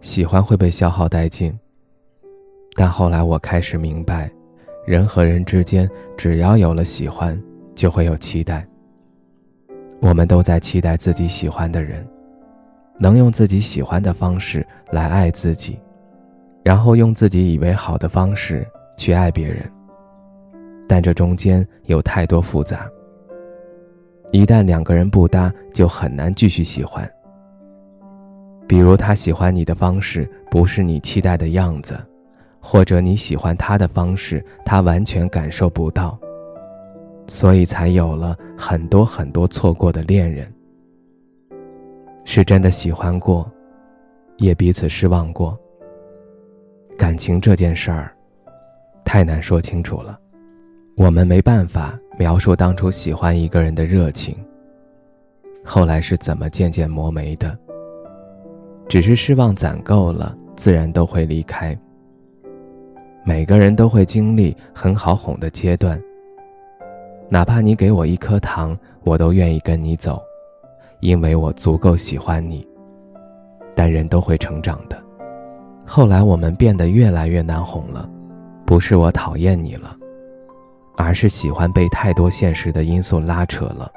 喜欢会被消耗殆尽，但后来我开始明白，人和人之间只要有了喜欢，就会有期待。我们都在期待自己喜欢的人，能用自己喜欢的方式来爱自己，然后用自己以为好的方式去爱别人。但这中间有太多复杂，一旦两个人不搭，就很难继续喜欢。比如他喜欢你的方式不是你期待的样子，或者你喜欢他的方式他完全感受不到，所以才有了很多很多错过的恋人。是真的喜欢过，也彼此失望过。感情这件事儿，太难说清楚了，我们没办法描述当初喜欢一个人的热情，后来是怎么渐渐磨没的。只是失望攒够了，自然都会离开。每个人都会经历很好哄的阶段。哪怕你给我一颗糖，我都愿意跟你走，因为我足够喜欢你。但人都会成长的，后来我们变得越来越难哄了，不是我讨厌你了，而是喜欢被太多现实的因素拉扯了。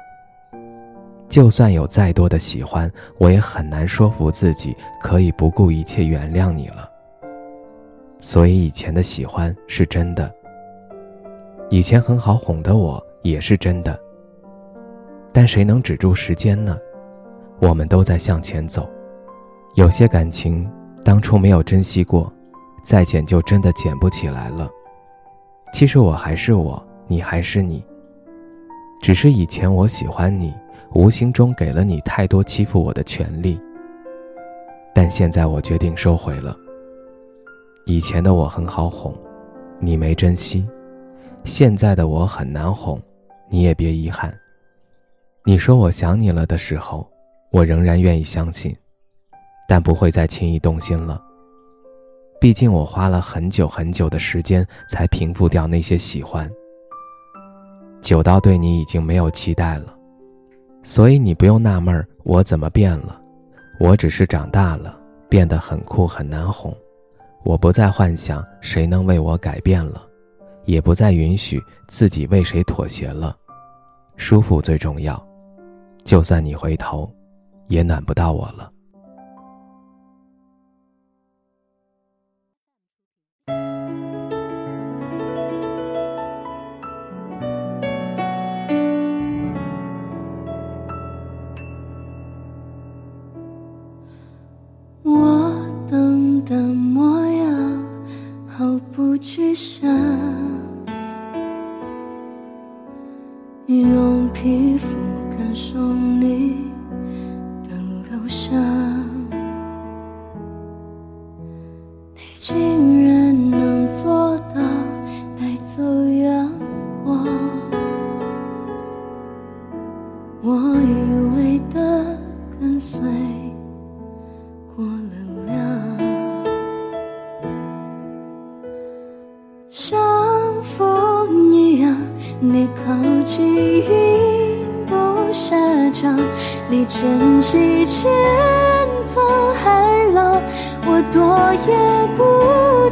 就算有再多的喜欢，我也很难说服自己可以不顾一切原谅你了。所以以前的喜欢是真的，以前很好哄的我也是真的。但谁能止住时间呢？我们都在向前走，有些感情当初没有珍惜过，再捡就真的捡不起来了。其实我还是我，你还是你，只是以前我喜欢你。无形中给了你太多欺负我的权利，但现在我决定收回了。以前的我很好哄，你没珍惜；现在的我很难哄，你也别遗憾。你说我想你了的时候，我仍然愿意相信，但不会再轻易动心了。毕竟我花了很久很久的时间才平复掉那些喜欢，久到对你已经没有期待了。所以你不用纳闷我怎么变了，我只是长大了，变得很酷很难哄。我不再幻想谁能为我改变了，也不再允许自己为谁妥协了。舒服最重要，就算你回头，也暖不到我了。去想，用皮肤感受你的留下，你靠近云都下降，你卷起千层海浪，我躲也不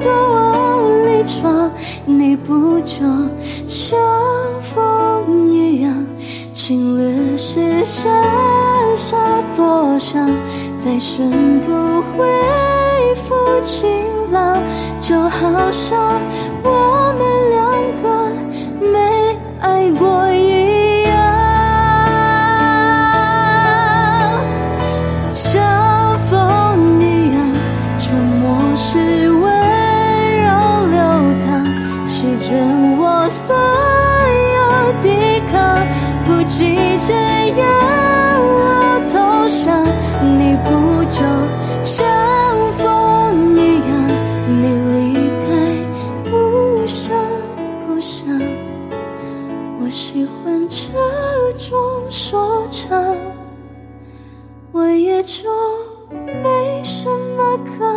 躲往里闯。你不就像风一样，侵略时下下作响，再深不恢复晴朗，就好像我们可